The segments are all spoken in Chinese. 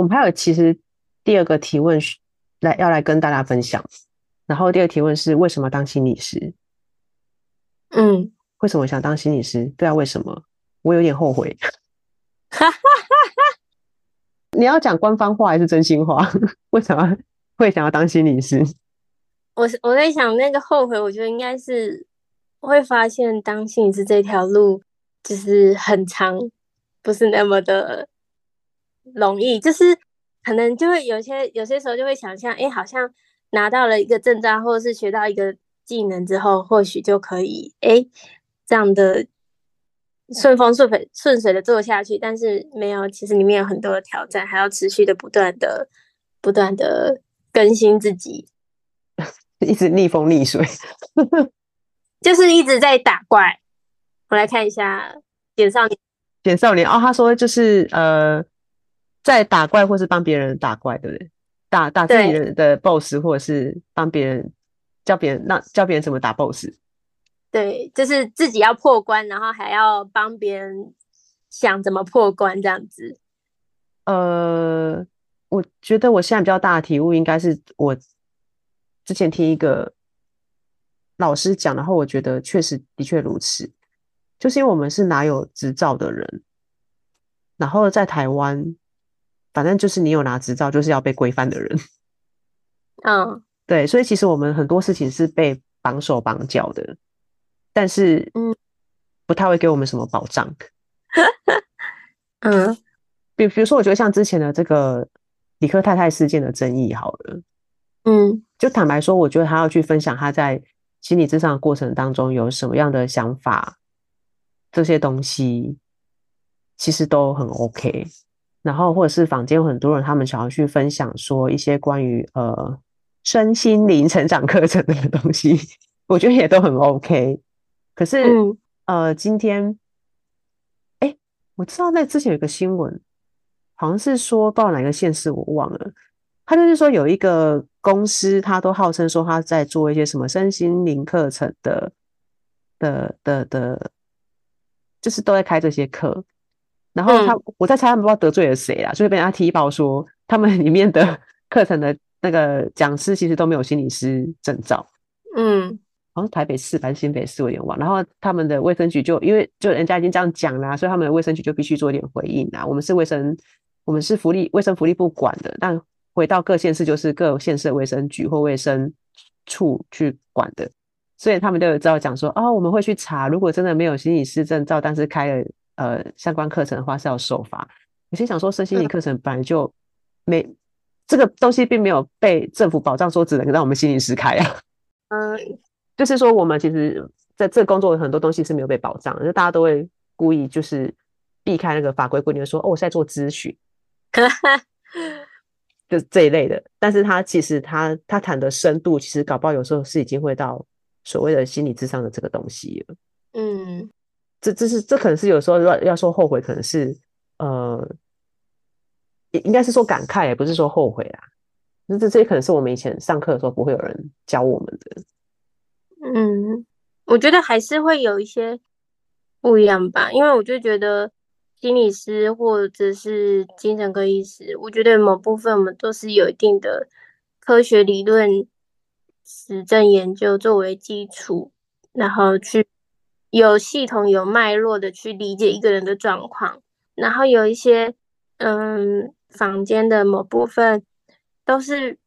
我们还有其实第二个提问来要来跟大家分享，然后第二个提问是为什么当心理师？嗯，为什么想当心理师？对啊，为什么？我有点后悔。你要讲官方话还是真心话？为什么会想要当心理师？我我在想那个后悔，我觉得应该是会发现当心理师这条路就是很长，不是那么的。容易，就是可能就会有些有些时候就会想象，哎，好像拿到了一个证照，或者是学到一个技能之后，或许就可以，哎，这样的顺风顺水顺水的做下去。但是没有，其实里面有很多的挑战，还要持续的不断的不断的更新自己，一直逆风逆水，就是一直在打怪。我来看一下简少年，简少年哦，他说就是呃。在打怪，或是帮别人打怪，对不对？打打自己的的 boss，或者是帮别人教别人，那教别人怎么打 boss？对，就是自己要破关，然后还要帮别人想怎么破关，这样子。呃，我觉得我现在比较大的体悟，应该是我之前听一个老师讲，然后我觉得确实的确如此，就是因为我们是拿有执照的人，然后在台湾。反正就是你有拿执照，就是要被规范的人。嗯，对，所以其实我们很多事情是被绑手绑脚的，但是嗯，不太会给我们什么保障。嗯，比比如说，我觉得像之前的这个李科太太事件的争议，好了，嗯，就坦白说，我觉得他要去分享他在心理咨商的过程当中有什么样的想法，这些东西其实都很 OK。然后，或者是坊间有很多人，他们想要去分享说一些关于呃身心灵成长课程的东西，我觉得也都很 OK。可是，嗯、呃，今天，哎，我知道在之前有个新闻，好像是说报哪个县市，我忘了。他就是说有一个公司，他都号称说他在做一些什么身心灵课程的的的的，就是都在开这些课。然后他，我在猜他们不知道得罪了谁啦，所以被人家踢爆说他们 里面的课程的那个讲师其实都没有心理师证照。嗯，好像台北市还是新北市，我有点忘。然后他们的卫生局就因为就人家已经这样讲啦，所以他们的卫生局就必须做一点回应啦。我们是卫生，我们是福利卫生福利部管的，但回到各县市就是各县市的卫生局或卫生处去管的，所以他们就有知道讲说哦，我们会去查，如果真的没有心理师证照，但是开了。呃，相关课程的话是要受罚。有些想说，身心灵课程本来就没、嗯、这个东西，并没有被政府保障，说只能让我们心理师开啊。嗯，就是说，我们其实在这个工作有很多东西是没有被保障的，就大家都会故意就是避开那个法规规定，说哦，我是在做咨询，就这一类的。但是他其实他他谈的深度，其实搞不好有时候是已经会到所谓的心理智商的这个东西了。嗯。这这是这可能是有时候要要说后悔，可能是呃，应应该是说感慨，也不是说后悔啊。这这些可能是我们以前上课的时候不会有人教我们的。嗯，我觉得还是会有一些不一样吧，因为我就觉得心理师或者是精神科医师，我觉得某部分我们都是有一定的科学理论、实证研究作为基础，然后去。有系统、有脉络的去理解一个人的状况，然后有一些嗯，房间的某部分都是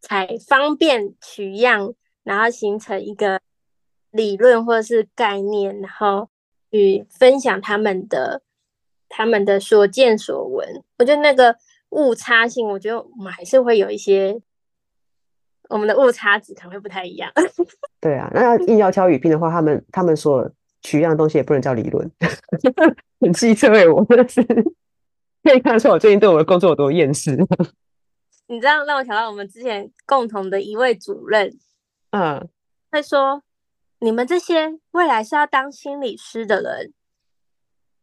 采方便取样，然后形成一个理论或者是概念，然后去分享他们的他们的所见所闻。我觉得那个误差性，我觉得我们还是会有一些。我们的误差值可能会不太一样。对啊，那要硬要挑语病的话，他们他们所取样的东西也不能叫理论，很机车哎，我真的是可以看得出我最近对我的工作有多厌世。你知道让我想到我们之前共同的一位主任，嗯，会说：“你们这些未来是要当心理师的人，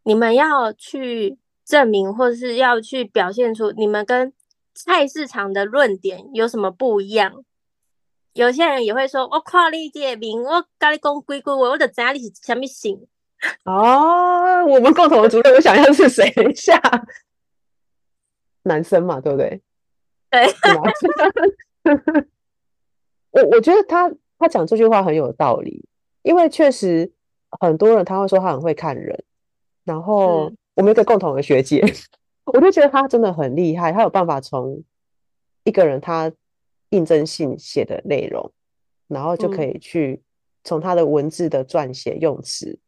你们要去证明，或者是要去表现出你们跟菜市场的论点有什么不一样。”有些人也会说：“我跨你界名，我跟你讲鬼鬼话，我就知道你是什么型。”哦，我们共同的主任，我想一下是谁？等一下，男生嘛，对不对？对。我我觉得他他讲这句话很有道理，因为确实很多人他会说他很会看人，然后我们有个共同的学姐，我就觉得他真的很厉害，他有办法从一个人他应征信写的内容，然后就可以去从他的文字的撰写用词。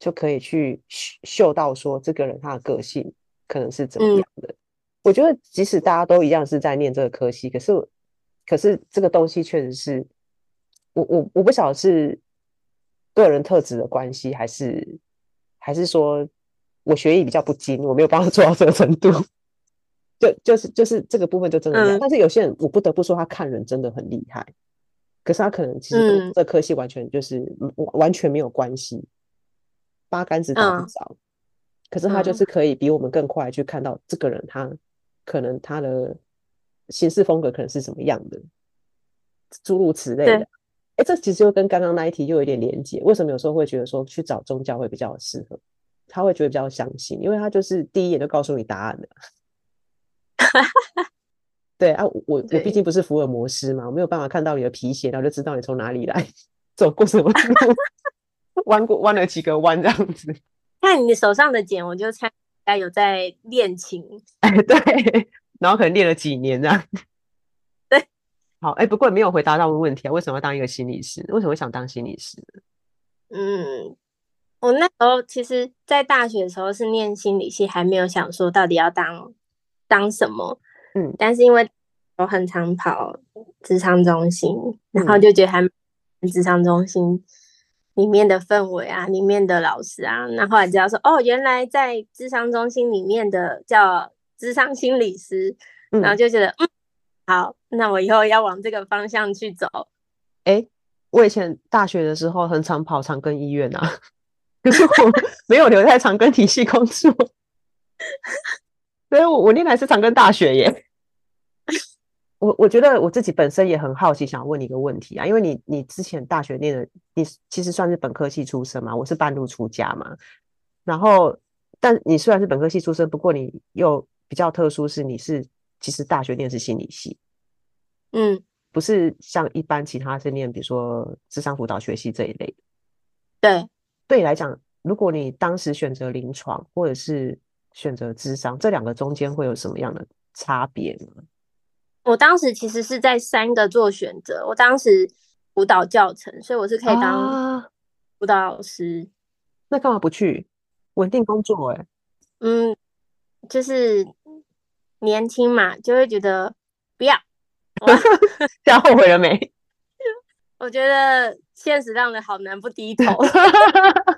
就可以去嗅到说这个人他的个性可能是怎么样的。嗯、我觉得即使大家都一样是在念这个科系，可是可是这个东西确实是我我我不晓得是个人特质的关系，还是还是说我学艺比较不精，我没有办法做到这个程度。就就是就是这个部分就真的一样，嗯、但是有些人我不得不说他看人真的很厉害，可是他可能其实跟这科系完全就是完全没有关系。八竿子打不着，嗯、可是他就是可以比我们更快去看到这个人，他可能他的行事风格可能是什么样的，诸如此类的。哎对，这其实就跟刚刚那一题又有点连结。为什么有时候会觉得说去找宗教会比较适合？他会觉得比较相信，因为他就是第一眼就告诉你答案了。对啊，我我毕竟不是福尔摩斯嘛，我没有办法看到你的皮鞋，然后就知道你从哪里来，走过什么路。弯过弯了几个弯这样子，看你手上的茧，我就猜应该有在练琴。哎，对，然后可能练了几年这样。对，好，哎，不过也没有回答到问题啊，为什么要当一个心理师？为什么会想当心理师？嗯，我那时候其实，在大学的时候是念心理系，还没有想说到底要当当什么。嗯，但是因为我很常跑咨商中心，然后就觉得还蛮咨商中心。里面的氛围啊，里面的老师啊，那后来知道说，哦，原来在智商中心里面的叫智商心理师，嗯、然后就觉得，嗯，好，那我以后要往这个方向去走。哎、欸，我以前大学的时候很常跑长庚医院啊，可是我没有留在长庚体系工作，所以我我念的是长庚大学耶。我我觉得我自己本身也很好奇，想问你一个问题啊，因为你你之前大学念的，你其实算是本科系出身嘛，我是半路出家嘛，然后但你虽然是本科系出身，不过你又比较特殊，是你是其实大学念的是心理系，嗯，不是像一般其他是念比如说智商辅导学系这一类，对，对你来讲，如果你当时选择临床或者是选择智商，这两个中间会有什么样的差别呢？我当时其实是在三个做选择。我当时舞蹈教程，所以我是可以当舞蹈老师。啊、那干嘛不去稳定工作、欸？哎，嗯，就是年轻嘛，就会觉得不要。现在 后悔了没？我觉得现实让人好难不低头。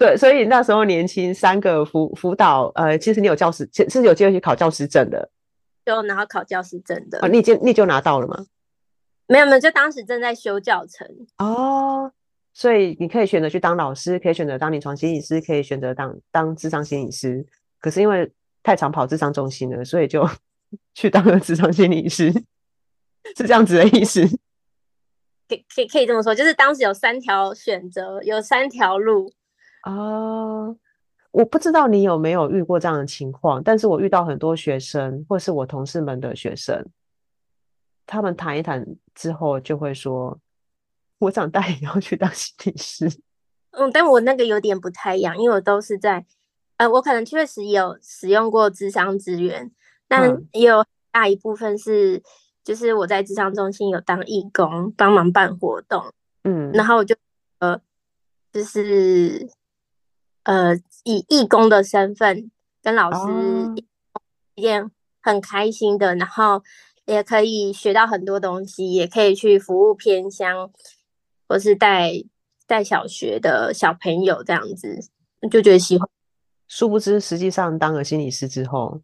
对，所以那时候年轻，三个辅辅导，呃，其实你有教师，其实有机会去考教师证的。就然后考教师证的。哦，你就你就拿到了吗？没有没有，就当时正在修教程哦，所以你可以选择去当老师，可以选择当临床心理师，可以选择当当智商心理师。可是因为太常跑智商中心了，所以就 去当了智商心理师，是这样子的意思。可以可以可以这么说，就是当时有三条选择，有三条路哦。我不知道你有没有遇过这样的情况，但是我遇到很多学生，或是我同事们的学生，他们谈一谈之后就会说：“我长大也要去当心理师。”嗯，但我那个有点不太一样，因为我都是在，呃，我可能确实有使用过智商资源，但也有大一部分是，就是我在智商中心有当义工，帮忙办活动，嗯，然后我就呃，就是。呃，以义工的身份跟老师一件很开心的，oh. 然后也可以学到很多东西，也可以去服务偏乡，或是带带小学的小朋友这样子，就觉得喜欢。殊不知实际上当了心理师之后，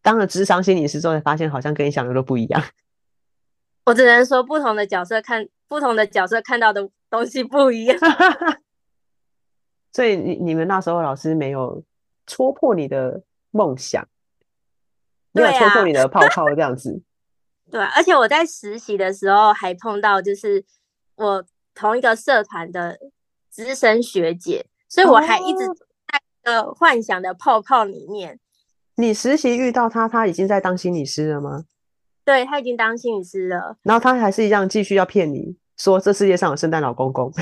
当了智商心理师之后，才发现好像跟你想的都不一样。我只能说，不同的角色看不同的角色看到的东西不一样。所以你你们那时候老师没有戳破你的梦想，没有戳破你的泡泡这样子。对啊，而且我在实习的时候还碰到，就是我同一个社团的资深学姐，所以我还一直在呃幻想的泡泡里面。哦，你实习遇到他，他已经在当心理师了吗？对，他已经当心理师了，然后他还是一样继续要骗你说这世界上有圣诞老公公。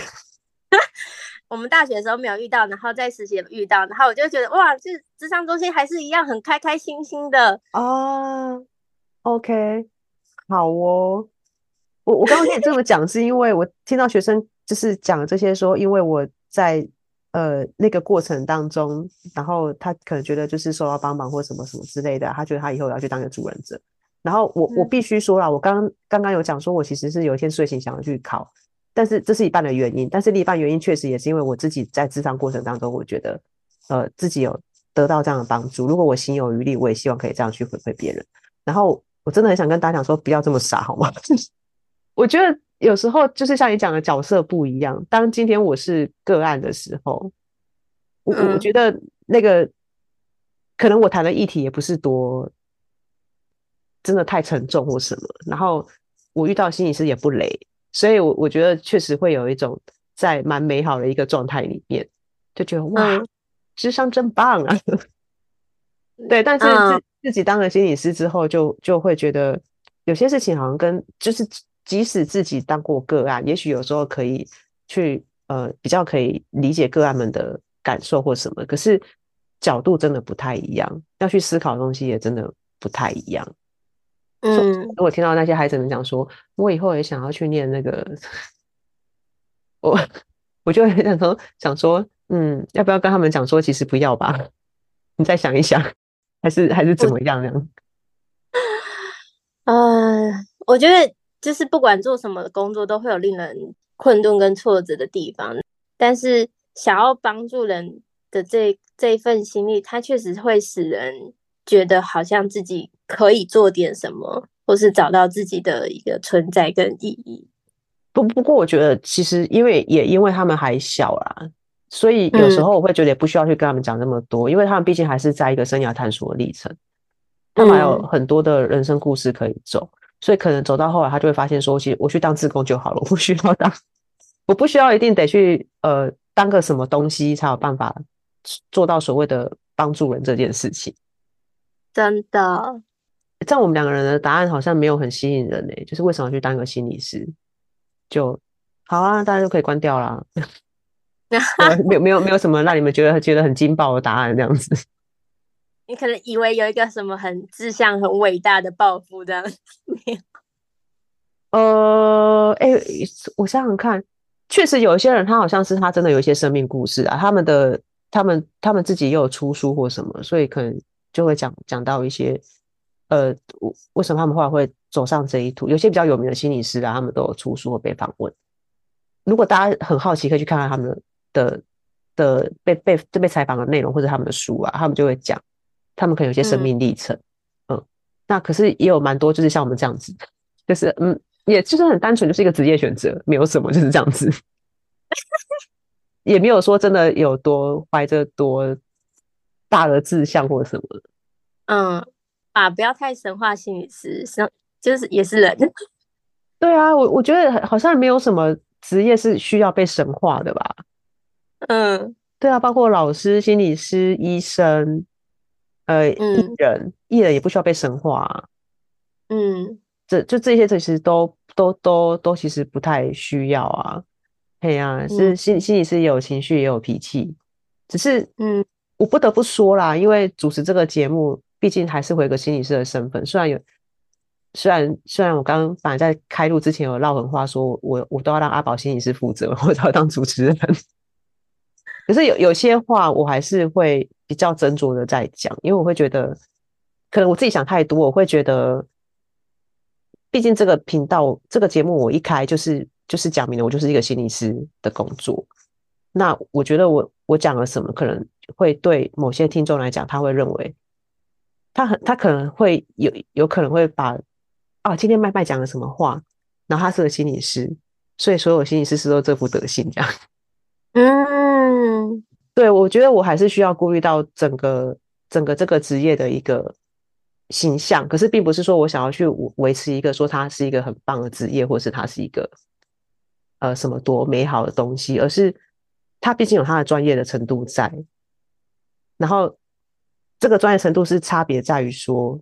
我们大学的时候没有遇到，然后在实习遇到，然后我就觉得哇，这职商中心还是一样很开开心心的哦。OK。好哦，我我刚刚跟你这么讲，是因为我听到学生就是讲这些，说因为我在呃那个过程当中，然后他可能觉得就是受到帮忙或什么什么之类的，他觉得他以后要去当个助人者。然后我我必须说了，我刚刚刚有讲说，我其实是有一天睡醒想要去考，但是这是一半的原因，但是另一半原因确实也是因为我自己在智商过程当中，我觉得呃自己有得到这样的帮助。如果我心有余力，我也希望可以这样去回馈别人。然后。我真的很想跟大家讲说，不要这么傻，好吗？我觉得有时候就是像你讲的角色不一样。当今天我是个案的时候，我我觉得那个可能我谈的议题也不是多真的太沉重或什么，然后我遇到心理师也不雷，所以我我觉得确实会有一种在蛮美好的一个状态里面，就觉得哇，智商真棒啊！对，但是自自己当了心理师之后就，就就会觉得有些事情好像跟就是，即使自己当过个案，也许有时候可以去呃比较可以理解个案们的感受或什么，可是角度真的不太一样，要去思考的东西也真的不太一样。嗯，如果听到那些孩子们讲说，我以后也想要去念那个，我我就很想说想说，嗯，要不要跟他们讲说，其实不要吧，你再想一想。还是还是怎么样呢？嗯、呃，我觉得就是不管做什么工作，都会有令人困顿跟挫折的地方。但是想要帮助人的这这一份心力，它确实会使人觉得好像自己可以做点什么，或是找到自己的一个存在跟意义。不不过，我觉得其实因为也因为他们还小啦。所以有时候我会觉得也不需要去跟他们讲那么多，嗯，因为他们毕竟还是在一个生涯探索的历程，他们还有很多的人生故事可以走，所以可能走到后来，他就会发现说，其实我去当自工就好了，我不需要当，我不需要一定得去呃当个什么东西才有办法做到所谓的帮助人这件事情。真的，在我们两个人的答案好像没有很吸引人诶、欸，就是为什么去当一个心理师？就好啊，大家就可以关掉啦。没有没有没有什么让你们觉得觉得很惊爆的答案这样子。你可能以为有一个什么很志向很伟大的抱负这样。呃，哎、欸，我想想看，确实有一些人，他好像是他真的有一些生命故事啊，他们的他们他们自己也有出书或什么，所以可能就会讲讲到一些呃，为什么他们后来会走上这一途？有些比较有名的心理师啊，他们都有出书或被访问。如果大家很好奇，可以去看看他们的。的的被被就被采访的内容或者他们的书啊，他们就会讲，他们可能有些生命历程，嗯，嗯，那可是也有蛮多就是像我们这样子，就是嗯，也就是很单纯就是一个职业选择，没有什么就是这样子，也没有说真的有多怀着多大的志向或什么，嗯啊，不要太神话心理师，是就是也是人，对啊，我我觉得好像没有什么职业是需要被神化的吧。嗯，对啊，包括老师、心理师、医生，呃，艺人，艺人也不需要被神化啊。嗯，这就这些，其实都都都都其实不太需要啊。对啊，是心心理师也有情绪，也有脾气，只是，嗯，我不得不说啦，因为主持这个节目，毕竟还是会有个心理师的身份。虽然有，虽然虽然我刚刚本来在开录之前有撂狠话，说我我都要让阿宝心理师负责，我都要当主持人。可是有有些话我还是会比较斟酌的在讲，因为我会觉得，可能我自己想太多，我会觉得，毕竟这个频道这个节目我一开就是就是讲明了我就是一个心理师的工作，那我觉得我我讲了什么，可能会对某些听众来讲，他会认为他很他可能会有有可能会把啊，今天麦麦讲了什么话，然后他是个心理师，所以所有心理师是都这副德行这样。嗯，对，我觉得我还是需要顾虑到整个整个这个职业的一个形象，可是并不是说我想要去维持一个说它是一个很棒的职业，或是它是一个呃什么多美好的东西，而是。他毕竟有他的专业的程度在，然后这个专业程度是差别在于说，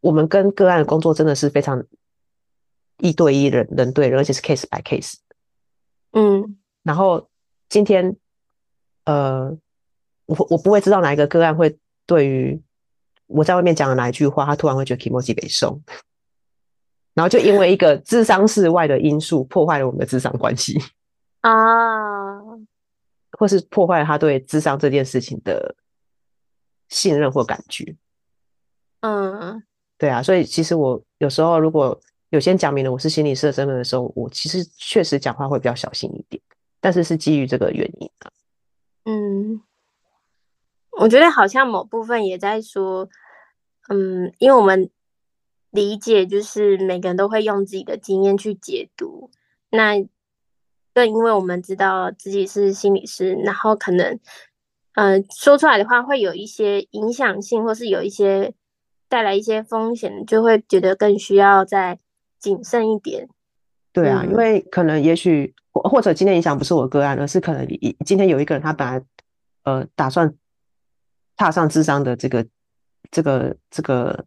我们跟个案的工作真的是非常一对一人人对人，而且是 case by case。嗯，然后今天，呃，我我不会知道哪一个个案会对于我在外面讲的哪一句话，他突然会觉得 kimochi 被送，然后就因为一个智商室外的因素破坏了我们的智商关系啊。或是破坏他对智商这件事情的信任或感觉。嗯，对啊，所以其实我有时候如果有先讲明了我是心理师的身份的时候，我其实确实讲话会比较小心一点，但是是基于这个原因啊。嗯，我觉得好像某部分也在说，嗯，因为我们理解就是每个人都会用自己的经验去解读，那。更因为我们知道自己是心理师，然后可能，呃，说出来的话会有一些影响性，或是有一些带来一些风险，就会觉得更需要再谨慎一点。对啊，嗯、因为可能也许或者今天影响不是我个案，而是可能今天有一个人他本来呃打算踏上智商的这个这个这个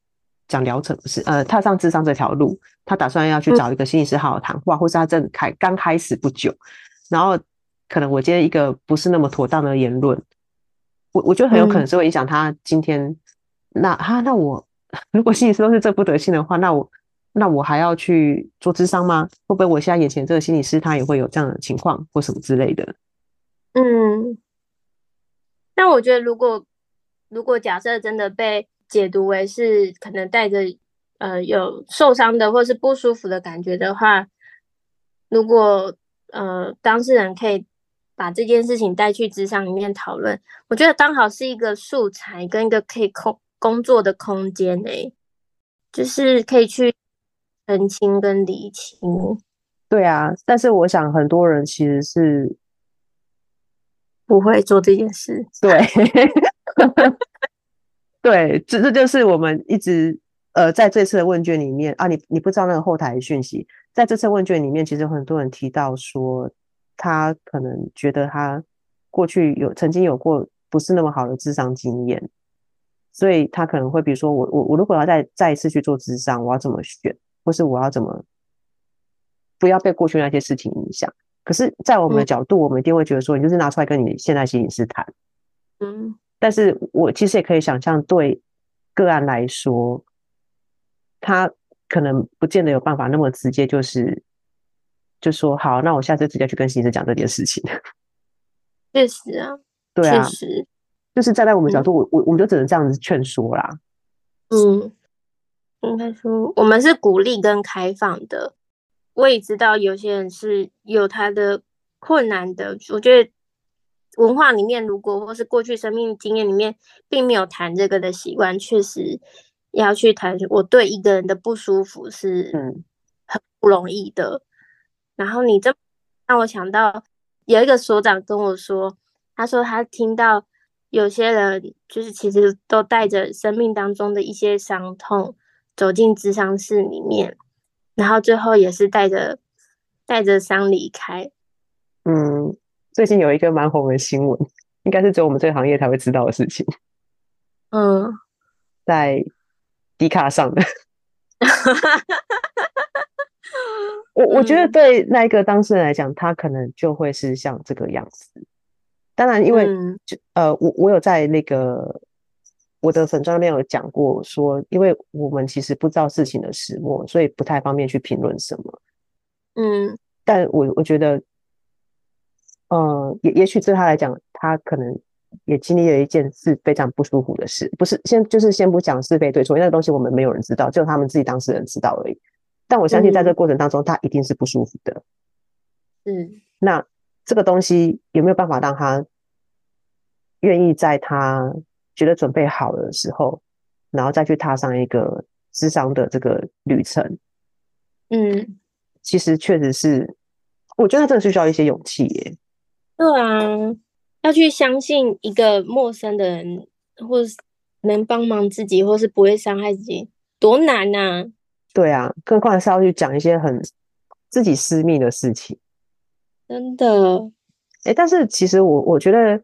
讲疗程不是呃踏上智商这条路。他打算要去找一个心理师好好谈话，嗯、或是他正开刚开始不久，然后可能我接一个不是那么妥当的言论，我我觉得很有可能是会影响他今天。嗯、那哈，那我 如果心理师都是这副德性的话，那我那我还要去做智商吗？会不会我现在眼前这个心理师他也会有这样的情况或什么之类的？嗯，那我觉得如果如果假设真的被解读为是可能带着。呃，有受伤的或是不舒服的感觉的话，如果呃当事人可以把这件事情带去职场里面讨论，我觉得刚好是一个素材跟一个可以空工作的空间诶，就是可以去澄清跟理清。对啊，但是我想很多人其实是不会做这件事。对，对，这这就是我们一直。呃，在这次的问卷里面啊，你你不知道那个后台讯息，在这次问卷里面，其实有很多人提到说，他可能觉得他过去有曾经有过不是那么好的智商经验，所以他可能会比如说我我我如果要再再一次去做智商，我要怎么选，或是我要怎么不要被过去那些事情影响？可是，在我们的角度，嗯、我们一定会觉得说，你就是拿出来跟你现在心理师谈，嗯，但是我其实也可以想象，对个案来说。他可能不见得有办法那么直接，就是就说好，那我下次直接去跟心理师讲这件事情。确实啊，对啊，确实，就是站在我们角度，我我我们就只能这样子劝说啦。嗯，应该说我们是鼓励跟开放的。我也知道有些人是有他的困难的，我觉得文化里面如果或是过去生命经验里面并没有谈这个的习惯，确实。要去谈，我对一个人的不舒服是很不容易的。嗯、然后你这让我想到有一个所长跟我说，他说他听到有些人就是其实都带着生命当中的一些伤痛走进咨商室里面，然后最后也是带着带着伤离开。嗯，最近有一个蛮红的新闻，应该是只有我们这个行业才会知道的事情。嗯，在。迪卡上的，我我觉得对那一个当事人来讲，他可能就会是像这个样子。当然，因为就呃，我我有在那个我的粉专里面有讲过，说因为我们其实不知道事情的始末，所以不太方便去评论什么。嗯，但我我觉得，呃，也也许对他来讲，他可能。也经历了一件是非常不舒服的事，不是先就是先不讲是非对错，因为那个东西我们没有人知道，只有他们自己当事人知道而已。但我相信在这个过程当中，他一定是不舒服的。嗯，那这个东西有没有办法让他愿意在他觉得准备好的时候，然后再去踏上一个智商的这个旅程？嗯，其实确实是，我觉得这个是需要一些勇气耶。对啊，要去相信一个陌生的人，或是能帮忙自己，或是不会伤害自己，多难呐！对啊，更何况是要去讲一些很自己私密的事情。真的，哎，但是其实我我觉得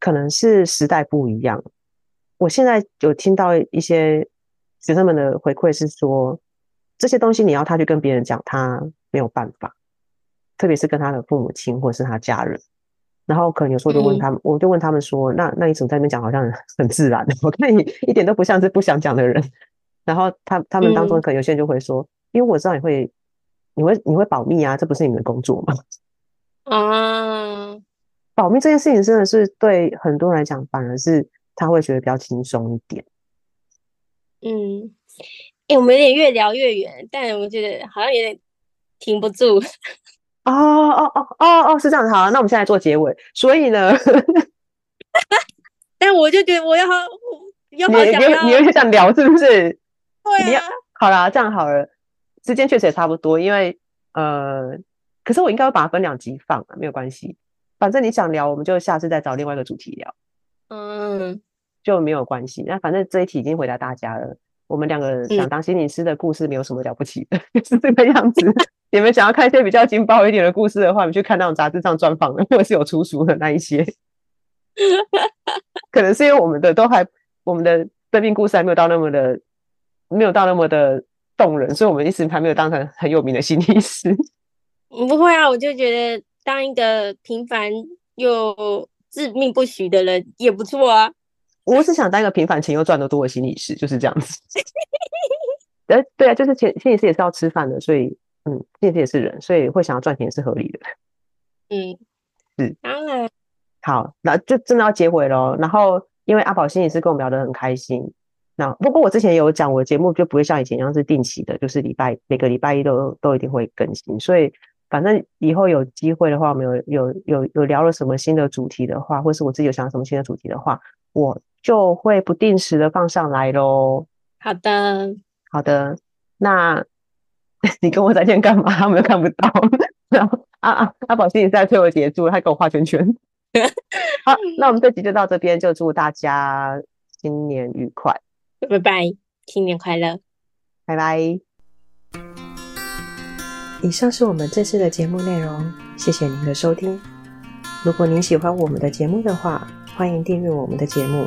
可能是时代不一样。我现在有听到一些学生们的回馈是说，这些东西你要他去跟别人讲，他没有办法，特别是跟他的父母亲或者是他家人。然后可能有时候就问他们，嗯、我就问他们说：“那那你怎么在那边讲，好像很自然？我看你一点都不像是不想讲的人。”然后他他们当中可能有些人就会说：“嗯、因为我知道你会，你会你会保密啊，这不是你们的工作吗？”啊，保密这件事情真的是对很多人来讲，反而是他会觉得比较轻松一点。嗯，哎、欸，我们有点越聊越远，但我觉得好像有点停不住。哦哦哦哦哦，是这样子。好，那我们现在做结尾。所以呢，但我就觉得我要好，要好想要你你你有点想聊是不是？对啊。好啦，这样好了，时间确实也差不多，因为呃。可是我应该会把它分两集放啊，没有关系，反正你想聊，我们就下次再找另外一个主题聊，嗯，就没有关系。那反正这一题已经回答大家了，我们两个想当心理师的故事没有什么了不起的，嗯、是这个样子。你们想要看一些比较劲爆一点的故事的话，你去看那种杂志上专访的，或者是有出书的那一些。可能是因为我们的都还，我们的生命故事还没有到那么的，没有到那么的动人，所以我们一直还没有当成很有名的心理师。不会啊，我就觉得当一个平凡又自命不许的人也不错啊。我是想当一个平凡钱又赚得多的心理师，就是这样子。呃，对啊，就是钱心理师也是要吃饭的，所以嗯，心理师也是人，所以会想要赚钱也是合理的。嗯，是当然。好，那就真的要结尾喽。然后因为阿宝心理师跟我们聊得很开心。那不过我之前有讲，我的节目就不会像以前一样是定期的，就是礼拜每个礼拜一都都一定会更新，所以。反正以后有机会的话，我们有有有有聊了什么新的主题的话，或是我自己有想什么新的主题的话，我就会不定时的放上来喽。好的，好的。那 你跟我再见干嘛？他们又看不到。然后啊啊，阿宝心里在催我结束，他给我画圈圈。好，那我们这集就到这边，就祝大家新年愉快，拜拜，新年快乐，拜拜。以上是我们这次的节目内容，谢谢您的收听。如果您喜欢我们的节目的话，欢迎订阅我们的节目，